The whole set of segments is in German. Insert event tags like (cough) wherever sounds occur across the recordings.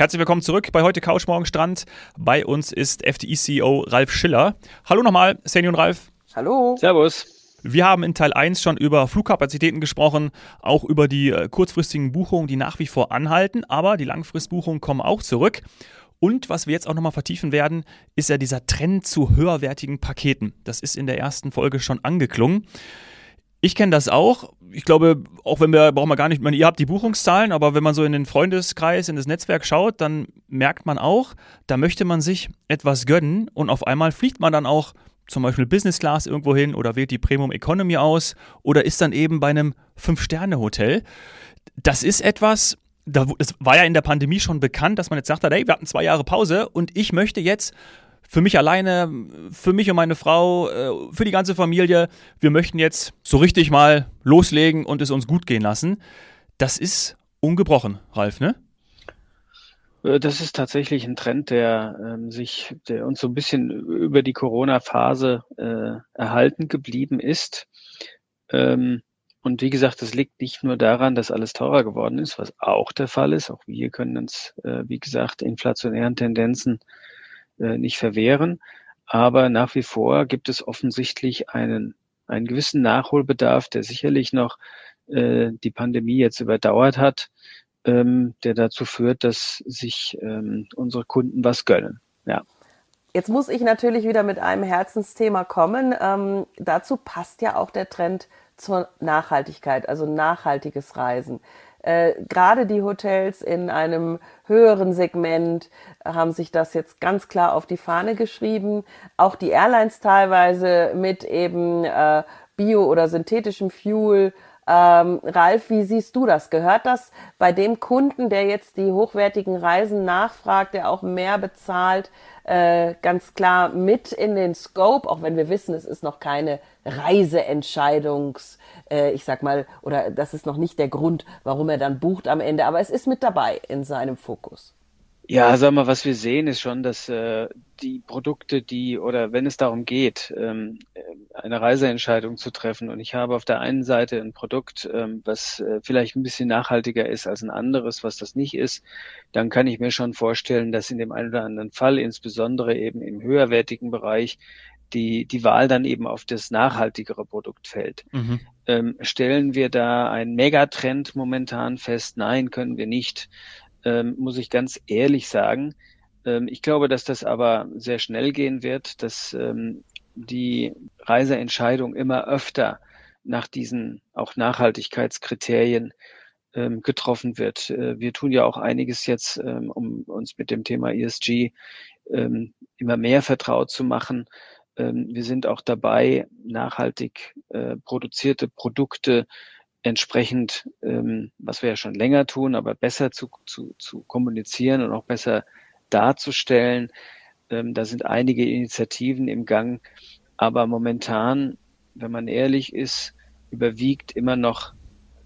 Herzlich willkommen zurück bei heute Couch Morgen Strand. Bei uns ist FDI-CEO Ralf Schiller. Hallo nochmal, Seni und Ralf. Hallo. Servus. Wir haben in Teil 1 schon über Flugkapazitäten gesprochen, auch über die äh, kurzfristigen Buchungen, die nach wie vor anhalten, aber die Langfristbuchungen kommen auch zurück. Und was wir jetzt auch nochmal vertiefen werden, ist ja dieser Trend zu höherwertigen Paketen. Das ist in der ersten Folge schon angeklungen. Ich kenne das auch. Ich glaube, auch wenn wir, brauchen wir gar nicht, meine, ihr habt die Buchungszahlen, aber wenn man so in den Freundeskreis, in das Netzwerk schaut, dann merkt man auch, da möchte man sich etwas gönnen und auf einmal fliegt man dann auch zum Beispiel Business Class irgendwo hin oder wählt die Premium Economy aus oder ist dann eben bei einem Fünf-Sterne-Hotel. Das ist etwas, das war ja in der Pandemie schon bekannt, dass man jetzt sagt, hey, wir hatten zwei Jahre Pause und ich möchte jetzt für mich alleine, für mich und meine Frau, äh, für die ganze Familie, wir möchten jetzt so richtig mal loslegen und es uns gut gehen lassen. Das ist ungebrochen, Ralf, ne? Äh, das ist tatsächlich ein Trend, der ähm, sich, der uns so ein bisschen über die Corona-Phase äh, erhalten geblieben ist. Ähm, und wie gesagt, das liegt nicht nur daran, dass alles teurer geworden ist, was auch der Fall ist. Auch wir können uns, äh, wie gesagt, inflationären Tendenzen nicht verwehren. Aber nach wie vor gibt es offensichtlich einen, einen gewissen Nachholbedarf, der sicherlich noch äh, die Pandemie jetzt überdauert hat, ähm, der dazu führt, dass sich ähm, unsere Kunden was gönnen. Ja. Jetzt muss ich natürlich wieder mit einem Herzensthema kommen. Ähm, dazu passt ja auch der Trend zur Nachhaltigkeit, also nachhaltiges Reisen. Äh, Gerade die Hotels in einem höheren Segment haben sich das jetzt ganz klar auf die Fahne geschrieben. Auch die Airlines teilweise mit eben äh, bio- oder synthetischem Fuel. Ähm, Ralf, wie siehst du das? Gehört das bei dem Kunden, der jetzt die hochwertigen Reisen nachfragt, der auch mehr bezahlt, äh, ganz klar mit in den Scope, auch wenn wir wissen, es ist noch keine Reiseentscheidungs, äh, ich sag mal, oder das ist noch nicht der Grund, warum er dann bucht am Ende, aber es ist mit dabei in seinem Fokus. Ja, sag mal, was wir sehen, ist schon, dass äh, die Produkte, die oder wenn es darum geht, ähm, eine Reiseentscheidung zu treffen, und ich habe auf der einen Seite ein Produkt, ähm, was äh, vielleicht ein bisschen nachhaltiger ist als ein anderes, was das nicht ist, dann kann ich mir schon vorstellen, dass in dem einen oder anderen Fall, insbesondere eben im höherwertigen Bereich, die, die Wahl dann eben auf das nachhaltigere Produkt fällt. Mhm. Ähm, stellen wir da einen Megatrend momentan fest? Nein, können wir nicht ähm, muss ich ganz ehrlich sagen. Ähm, ich glaube, dass das aber sehr schnell gehen wird, dass ähm, die Reiseentscheidung immer öfter nach diesen auch Nachhaltigkeitskriterien ähm, getroffen wird. Äh, wir tun ja auch einiges jetzt, ähm, um uns mit dem Thema ESG ähm, immer mehr vertraut zu machen. Ähm, wir sind auch dabei, nachhaltig äh, produzierte Produkte entsprechend, ähm, was wir ja schon länger tun, aber besser zu, zu, zu kommunizieren und auch besser darzustellen. Ähm, da sind einige Initiativen im Gang, aber momentan, wenn man ehrlich ist, überwiegt immer noch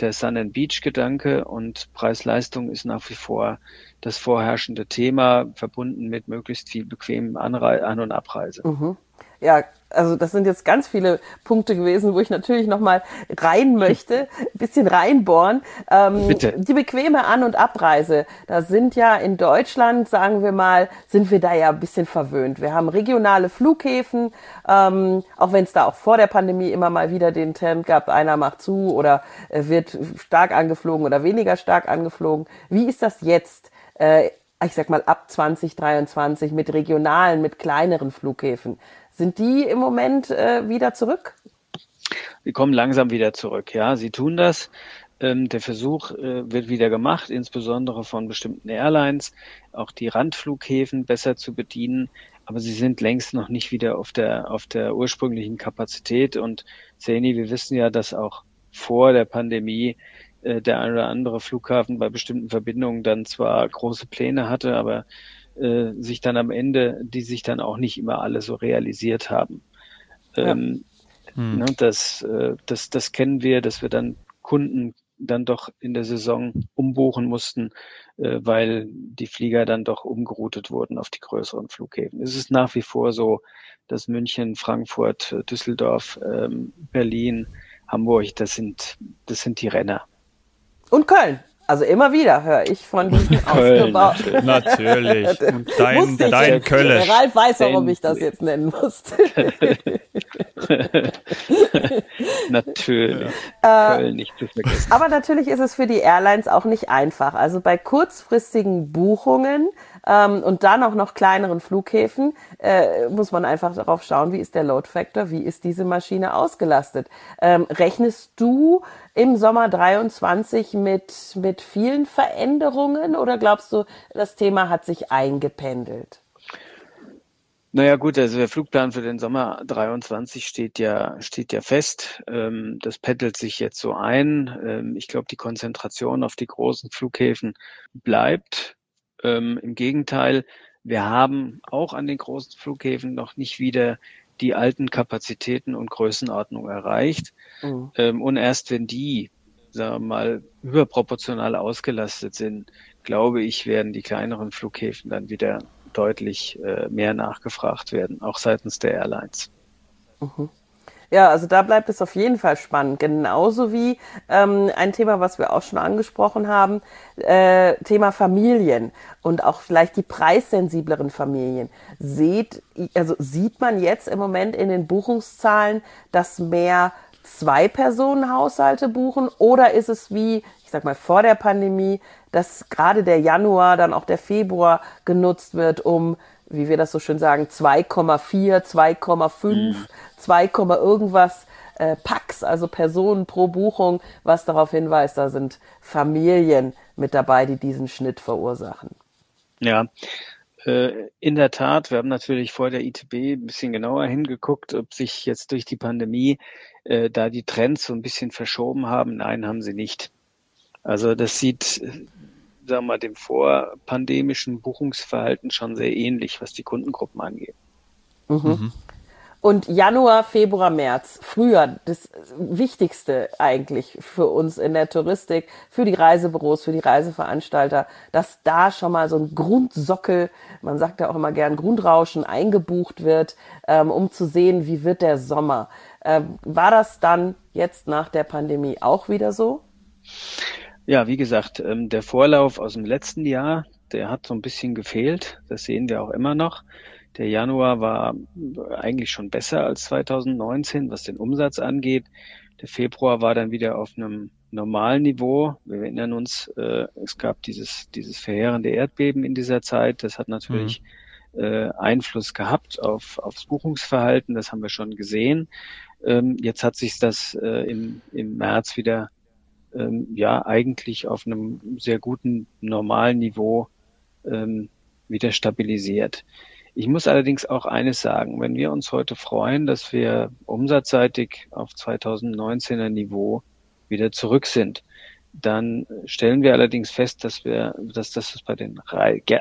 der Sun and Beach Gedanke und Preis-Leistung ist nach wie vor das vorherrschende Thema, verbunden mit möglichst viel bequemen Anre An- und Abreise. Mhm. Ja, also das sind jetzt ganz viele Punkte gewesen, wo ich natürlich noch mal rein (laughs) möchte, ein bisschen reinbohren. Ähm, Bitte. Die bequeme An- und Abreise, da sind ja in Deutschland, sagen wir mal, sind wir da ja ein bisschen verwöhnt. Wir haben regionale Flughäfen, ähm, auch wenn es da auch vor der Pandemie immer mal wieder den Trend gab, einer macht zu oder äh, wird stark angeflogen oder weniger stark angeflogen. Wie ist das jetzt? Äh, ich sag mal ab 2023 mit regionalen, mit kleineren Flughäfen. Sind die im Moment äh, wieder zurück? Sie kommen langsam wieder zurück, ja. Sie tun das. Ähm, der Versuch äh, wird wieder gemacht, insbesondere von bestimmten Airlines, auch die Randflughäfen besser zu bedienen. Aber sie sind längst noch nicht wieder auf der, auf der ursprünglichen Kapazität. Und Seni, wir wissen ja, dass auch vor der Pandemie äh, der ein oder andere Flughafen bei bestimmten Verbindungen dann zwar große Pläne hatte, aber äh, sich dann am Ende, die sich dann auch nicht immer alle so realisiert haben. Ja. Ähm, hm. ne, das, äh, das, das kennen wir, dass wir dann Kunden dann doch in der Saison umbuchen mussten, äh, weil die Flieger dann doch umgeroutet wurden auf die größeren Flughäfen. Es ist nach wie vor so, dass München, Frankfurt, Düsseldorf, ähm, Berlin, Hamburg, das sind, das sind die Renner. Und Köln. Also immer wieder höre ich von (laughs) diesen ausgebauten. Natürlich. (laughs) Dein, dein Kölle. Der Ralf weiß, warum ich das jetzt nennen musste. (laughs) natürlich. Äh, Köln nicht zu vergessen. Aber natürlich ist es für die Airlines auch nicht einfach. Also bei kurzfristigen Buchungen ähm, und dann auch noch kleineren Flughäfen äh, muss man einfach darauf schauen, wie ist der Load Factor, wie ist diese Maschine ausgelastet. Ähm, rechnest du im Sommer 23 mit, mit vielen Veränderungen oder glaubst du, das Thema hat sich eingependelt? Naja gut, also der Flugplan für den Sommer 23 steht ja, steht ja fest. Ähm, das pendelt sich jetzt so ein. Ähm, ich glaube, die Konzentration auf die großen Flughäfen bleibt. Ähm, Im Gegenteil, wir haben auch an den großen Flughäfen noch nicht wieder die alten Kapazitäten und Größenordnung erreicht. Mhm. Ähm, und erst wenn die, sagen wir mal, überproportional ausgelastet sind, glaube ich, werden die kleineren Flughäfen dann wieder deutlich äh, mehr nachgefragt werden, auch seitens der Airlines. Mhm. Ja, also da bleibt es auf jeden Fall spannend. Genauso wie ähm, ein Thema, was wir auch schon angesprochen haben, äh, Thema Familien und auch vielleicht die preissensibleren Familien. Seht, also sieht man jetzt im Moment in den Buchungszahlen, dass mehr Zwei-Personen-Haushalte buchen oder ist es wie, ich sag mal, vor der Pandemie, dass gerade der Januar, dann auch der Februar genutzt wird, um wie wir das so schön sagen, 2,4, 2,5, mhm. 2, irgendwas äh, Packs, also Personen pro Buchung, was darauf hinweist, da sind Familien mit dabei, die diesen Schnitt verursachen. Ja, äh, in der Tat, wir haben natürlich vor der ITB ein bisschen genauer hingeguckt, ob sich jetzt durch die Pandemie äh, da die Trends so ein bisschen verschoben haben. Nein, haben sie nicht. Also das sieht sagen wir mal, dem vorpandemischen Buchungsverhalten schon sehr ähnlich, was die Kundengruppen angeht. Mhm. Mhm. Und Januar, Februar, März, Frühjahr, das Wichtigste eigentlich für uns in der Touristik, für die Reisebüros, für die Reiseveranstalter, dass da schon mal so ein Grundsockel, man sagt ja auch immer gern Grundrauschen, eingebucht wird, ähm, um zu sehen, wie wird der Sommer. Ähm, war das dann jetzt nach der Pandemie auch wieder so? Ja, wie gesagt, ähm, der Vorlauf aus dem letzten Jahr, der hat so ein bisschen gefehlt. Das sehen wir auch immer noch. Der Januar war eigentlich schon besser als 2019, was den Umsatz angeht. Der Februar war dann wieder auf einem normalen Niveau. Wir erinnern uns, äh, es gab dieses, dieses verheerende Erdbeben in dieser Zeit. Das hat natürlich mhm. äh, Einfluss gehabt auf, aufs Buchungsverhalten. Das haben wir schon gesehen. Ähm, jetzt hat sich das äh, im, im März wieder ähm, ja eigentlich auf einem sehr guten normalen Niveau ähm, wieder stabilisiert. Ich muss allerdings auch eines sagen, wenn wir uns heute freuen, dass wir umsatzseitig auf 2019er Niveau wieder zurück sind, dann stellen wir allerdings fest, dass wir, dass das bei den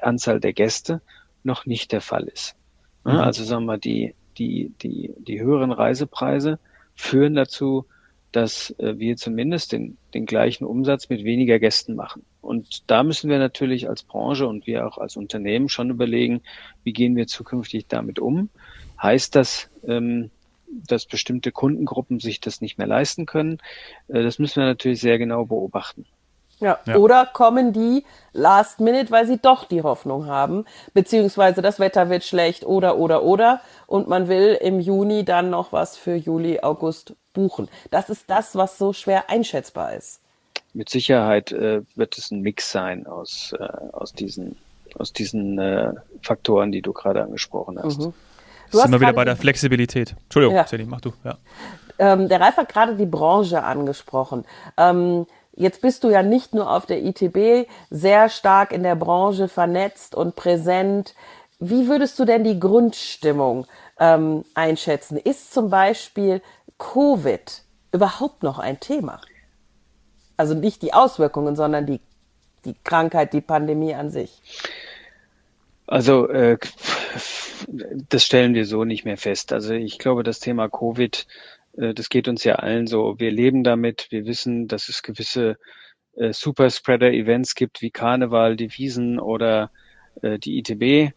Anzahl der Gäste noch nicht der Fall ist. Mhm. Also sagen wir die, die, die, die höheren Reisepreise führen dazu, dass äh, wir zumindest den, den gleichen Umsatz mit weniger Gästen machen. Und da müssen wir natürlich als Branche und wir auch als Unternehmen schon überlegen, wie gehen wir zukünftig damit um. Heißt das, ähm, dass bestimmte Kundengruppen sich das nicht mehr leisten können? Äh, das müssen wir natürlich sehr genau beobachten. Ja. ja. Oder kommen die last minute, weil sie doch die Hoffnung haben, beziehungsweise das Wetter wird schlecht oder, oder, oder und man will im Juni dann noch was für Juli, August buchen. Das ist das, was so schwer einschätzbar ist. Mit Sicherheit äh, wird es ein Mix sein aus, äh, aus diesen, aus diesen äh, Faktoren, die du gerade angesprochen hast. Mhm. Du sind wir wieder bei der Flexibilität. Entschuldigung, ja. Sally, mach du. Ja. Ähm, der Ralf hat gerade die Branche angesprochen. Ähm, Jetzt bist du ja nicht nur auf der ITB sehr stark in der Branche vernetzt und präsent. Wie würdest du denn die Grundstimmung ähm, einschätzen? Ist zum Beispiel Covid überhaupt noch ein Thema? Also nicht die Auswirkungen, sondern die, die Krankheit, die Pandemie an sich. Also äh, das stellen wir so nicht mehr fest. Also ich glaube, das Thema Covid äh, das geht uns ja allen so. Wir leben damit. Wir wissen, dass es gewisse äh, Superspreader-Events gibt, wie Karneval, die Wiesen oder äh, die ITB.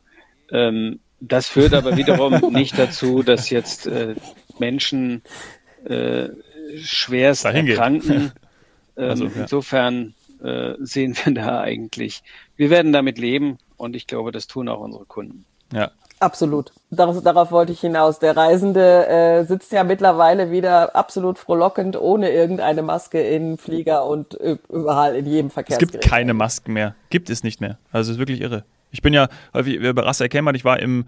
Ähm, das führt aber wiederum (laughs) nicht dazu, dass jetzt äh, Menschen äh, schwerst erkranken. (laughs) Ähm, also, ja. Insofern äh, sehen wir da eigentlich. Wir werden damit leben und ich glaube, das tun auch unsere Kunden. Ja. Absolut. Darauf, darauf wollte ich hinaus. Der Reisende äh, sitzt ja mittlerweile wieder absolut frohlockend ohne irgendeine Maske in Flieger und überall in jedem Verkehr. Es gibt keine Masken mehr. Gibt es nicht mehr. Also es ist wirklich irre. Ich bin ja häufig über Ras erkennbar. Ich war im,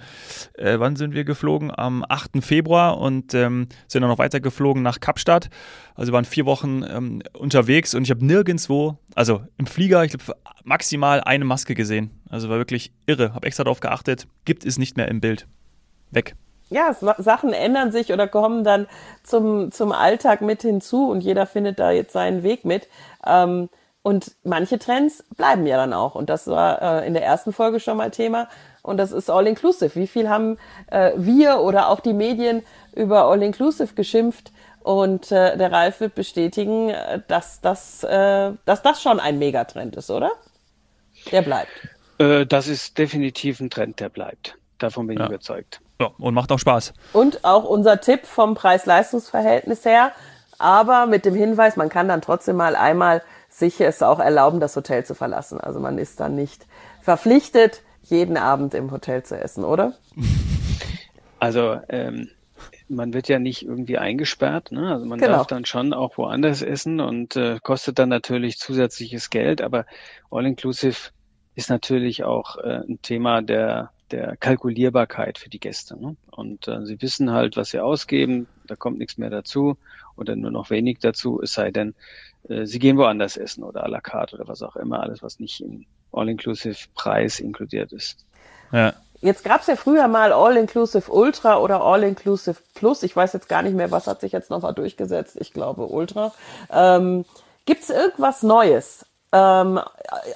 äh, wann sind wir geflogen? Am 8. Februar und ähm, sind dann noch weiter geflogen nach Kapstadt. Also waren vier Wochen ähm, unterwegs und ich habe nirgendwo, also im Flieger, ich glaube maximal eine Maske gesehen. Also war wirklich irre. Habe extra darauf geachtet. Gibt es nicht mehr im Bild. Weg. Ja, Sachen ändern sich oder kommen dann zum, zum Alltag mit hinzu und jeder findet da jetzt seinen Weg mit. Ähm, und manche Trends bleiben ja dann auch. Und das war äh, in der ersten Folge schon mal Thema. Und das ist All-Inclusive. Wie viel haben äh, wir oder auch die Medien über All-Inclusive geschimpft? Und äh, der Ralf wird bestätigen, äh, dass das, äh, dass das schon ein Megatrend ist, oder? Der bleibt. Äh, das ist definitiv ein Trend, der bleibt. Davon bin ja. ich überzeugt. Ja, und macht auch Spaß. Und auch unser Tipp vom Preis-Leistungs-Verhältnis her, aber mit dem Hinweis, man kann dann trotzdem mal einmal sich es auch erlauben, das Hotel zu verlassen. Also man ist dann nicht verpflichtet, jeden Abend im Hotel zu essen, oder? Also ähm, man wird ja nicht irgendwie eingesperrt, ne? Also man genau. darf dann schon auch woanders essen und äh, kostet dann natürlich zusätzliches Geld, aber All-Inclusive ist natürlich auch äh, ein Thema der der Kalkulierbarkeit für die Gäste. Ne? Und äh, sie wissen halt, was sie ausgeben, da kommt nichts mehr dazu oder nur noch wenig dazu, es sei denn, äh, sie gehen woanders essen oder à la carte oder was auch immer, alles, was nicht im All-Inclusive-Preis inkludiert ist. Ja. Jetzt gab es ja früher mal All-Inclusive Ultra oder All-Inclusive Plus. Ich weiß jetzt gar nicht mehr, was hat sich jetzt nochmal durchgesetzt. Ich glaube Ultra. Ähm, Gibt es irgendwas Neues ähm,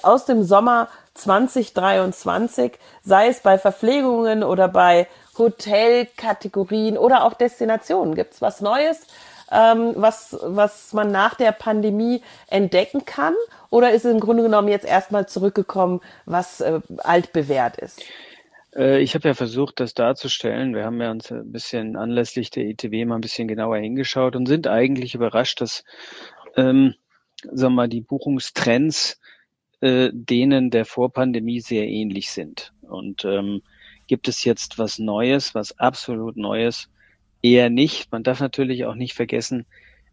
aus dem Sommer 2023, sei es bei Verpflegungen oder bei Hotelkategorien oder auch Destinationen? Gibt es was Neues, ähm, was, was man nach der Pandemie entdecken kann? Oder ist es im Grunde genommen jetzt erstmal zurückgekommen, was äh, altbewährt ist? Äh, ich habe ja versucht, das darzustellen. Wir haben ja uns ein bisschen anlässlich der ITW mal ein bisschen genauer hingeschaut und sind eigentlich überrascht, dass ähm, sagen wir mal, die Buchungstrends äh, denen der Vorpandemie sehr ähnlich sind. Und ähm, gibt es jetzt was Neues, was absolut Neues? Eher nicht. Man darf natürlich auch nicht vergessen,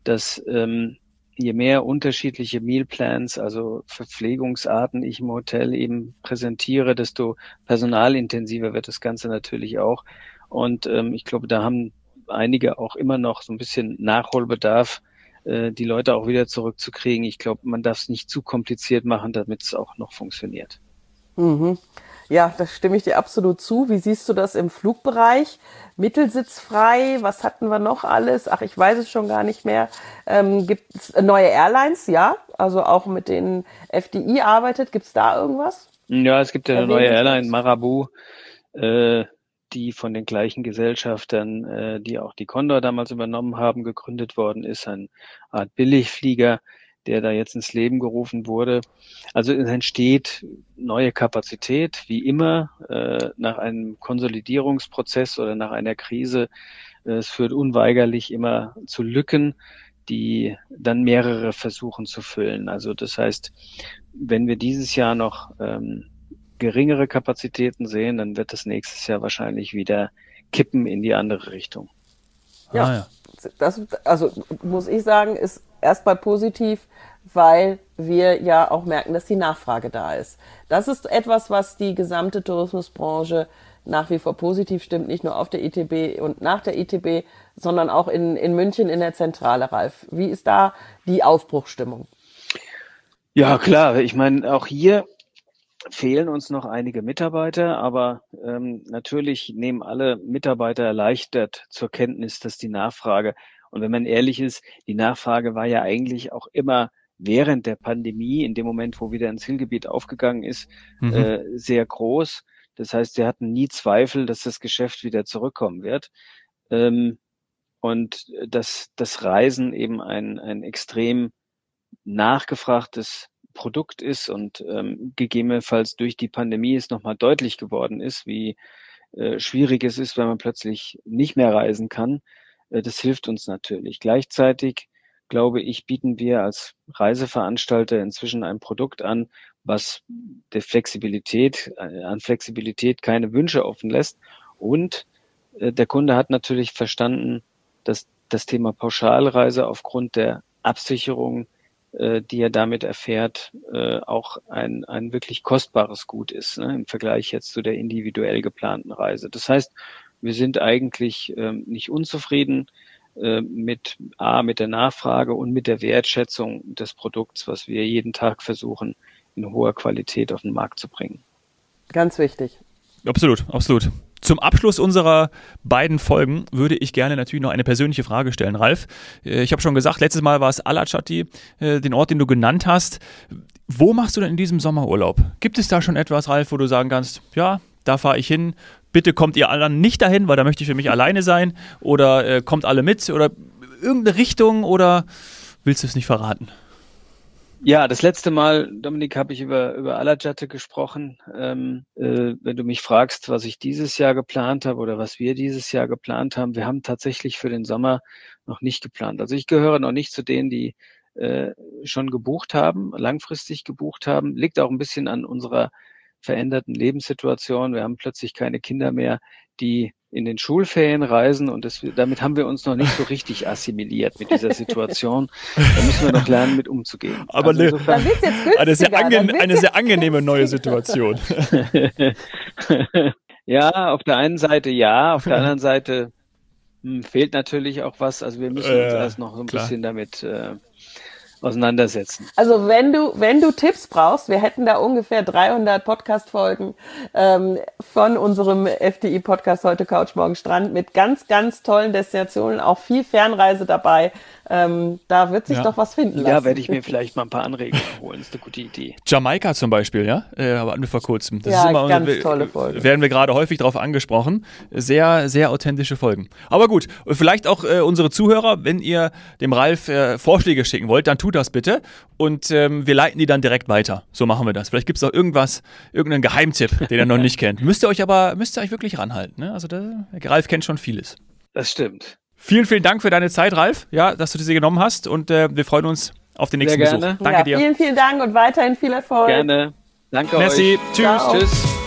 dass ähm, je mehr unterschiedliche Mealplans, also Verpflegungsarten ich im Hotel eben präsentiere, desto personalintensiver wird das Ganze natürlich auch. Und ähm, ich glaube, da haben einige auch immer noch so ein bisschen Nachholbedarf, äh, die Leute auch wieder zurückzukriegen. Ich glaube, man darf es nicht zu kompliziert machen, damit es auch noch funktioniert. Mhm. Ja, da stimme ich dir absolut zu. Wie siehst du das im Flugbereich? Mittelsitzfrei, was hatten wir noch alles? Ach, ich weiß es schon gar nicht mehr. Ähm, Gibt es neue Airlines? Ja, also auch mit denen FDI arbeitet. Gibt es da irgendwas? Ja, es gibt ja eine neue Airline, Marabu. Äh, die von den gleichen Gesellschaftern, äh, die auch die Condor damals übernommen haben, gegründet worden ist, eine Art Billigflieger, der da jetzt ins Leben gerufen wurde. Also es entsteht neue Kapazität, wie immer, äh, nach einem Konsolidierungsprozess oder nach einer Krise. Es führt unweigerlich immer zu Lücken, die dann mehrere versuchen zu füllen. Also das heißt, wenn wir dieses Jahr noch ähm, geringere Kapazitäten sehen, dann wird das nächstes Jahr wahrscheinlich wieder kippen in die andere Richtung. Ja, ah, ja. Das, also muss ich sagen, ist erstmal positiv, weil wir ja auch merken, dass die Nachfrage da ist. Das ist etwas, was die gesamte Tourismusbranche nach wie vor positiv stimmt, nicht nur auf der ITB und nach der ITB, sondern auch in, in München in der Zentrale, Ralf. Wie ist da die Aufbruchstimmung? Ja, klar. Ich meine, auch hier fehlen uns noch einige Mitarbeiter, aber ähm, natürlich nehmen alle Mitarbeiter erleichtert zur Kenntnis, dass die Nachfrage, und wenn man ehrlich ist, die Nachfrage war ja eigentlich auch immer während der Pandemie, in dem Moment, wo wieder ein Zielgebiet aufgegangen ist, mhm. äh, sehr groß. Das heißt, sie hatten nie Zweifel, dass das Geschäft wieder zurückkommen wird. Ähm, und dass das Reisen eben ein, ein extrem nachgefragtes Produkt ist und ähm, gegebenenfalls durch die Pandemie es nochmal deutlich geworden ist, wie äh, schwierig es ist, wenn man plötzlich nicht mehr reisen kann. Äh, das hilft uns natürlich. Gleichzeitig glaube ich, bieten wir als Reiseveranstalter inzwischen ein Produkt an, was der Flexibilität, äh, an Flexibilität keine Wünsche offen lässt. Und äh, der Kunde hat natürlich verstanden, dass das Thema Pauschalreise aufgrund der Absicherung, die er damit erfährt, äh, auch ein, ein wirklich kostbares Gut ist ne, im Vergleich jetzt zu der individuell geplanten Reise. Das heißt, wir sind eigentlich ähm, nicht unzufrieden äh, mit A, mit der Nachfrage und mit der Wertschätzung des Produkts, was wir jeden Tag versuchen, in hoher Qualität auf den Markt zu bringen. Ganz wichtig. Absolut, absolut. Zum Abschluss unserer beiden Folgen würde ich gerne natürlich noch eine persönliche Frage stellen, Ralf. Äh, ich habe schon gesagt, letztes Mal war es Alachati, äh, den Ort, den du genannt hast. Wo machst du denn in diesem Sommerurlaub? Gibt es da schon etwas, Ralf, wo du sagen kannst, ja, da fahre ich hin, bitte kommt ihr anderen nicht dahin, weil da möchte ich für mich alleine sein oder äh, kommt alle mit oder irgendeine Richtung oder willst du es nicht verraten? Ja, das letzte Mal, Dominik, habe ich über, über Alajatte gesprochen. Ähm, äh, wenn du mich fragst, was ich dieses Jahr geplant habe oder was wir dieses Jahr geplant haben, wir haben tatsächlich für den Sommer noch nicht geplant. Also ich gehöre noch nicht zu denen, die äh, schon gebucht haben, langfristig gebucht haben. Liegt auch ein bisschen an unserer veränderten Lebenssituation. Wir haben plötzlich keine Kinder mehr, die in den Schulferien reisen und das, damit haben wir uns noch nicht so richtig assimiliert mit dieser Situation. Da müssen wir noch lernen, mit umzugehen. Aber also eine, eine, sehr, ange eine sehr angenehme neue Situation. (laughs) ja, auf der einen Seite ja, auf der anderen Seite hm, fehlt natürlich auch was. Also wir müssen uns äh, erst noch so ein klar. bisschen damit äh, auseinandersetzen. Also wenn du, wenn du Tipps brauchst, wir hätten da ungefähr 300 Podcast-Folgen ähm, von unserem FDI-Podcast heute Couch Morgen Strand mit ganz, ganz tollen Destinationen, auch viel Fernreise dabei. Ähm, da wird sich ja. doch was finden lassen. Ja, werde ich mir vielleicht mal ein paar Anregungen (laughs) holen. ist eine gute Idee. Jamaika zum Beispiel, ja, äh, hatten wir vor kurzem. Das ja, ist immer, ganz tolle Folge. Werden wir gerade häufig darauf angesprochen. Sehr, sehr authentische Folgen. Aber gut, vielleicht auch äh, unsere Zuhörer, wenn ihr dem Ralf äh, Vorschläge schicken wollt, dann tut das bitte und ähm, wir leiten die dann direkt weiter. So machen wir das. Vielleicht gibt es auch irgendwas, irgendeinen Geheimtipp, den ihr noch (laughs) nicht kennt. Müsst ihr euch aber, müsst ihr euch wirklich ranhalten. Ne? Also der, Ralf kennt schon vieles. Das stimmt. Vielen, vielen Dank für deine Zeit, Ralf, ja, dass du diese genommen hast und äh, wir freuen uns auf den nächsten Sehr gerne. Besuch. Danke ja, dir. Vielen, vielen Dank und weiterhin viel Erfolg. Gerne. Danke Merci. euch. Tschüss. Ciao. Tschüss.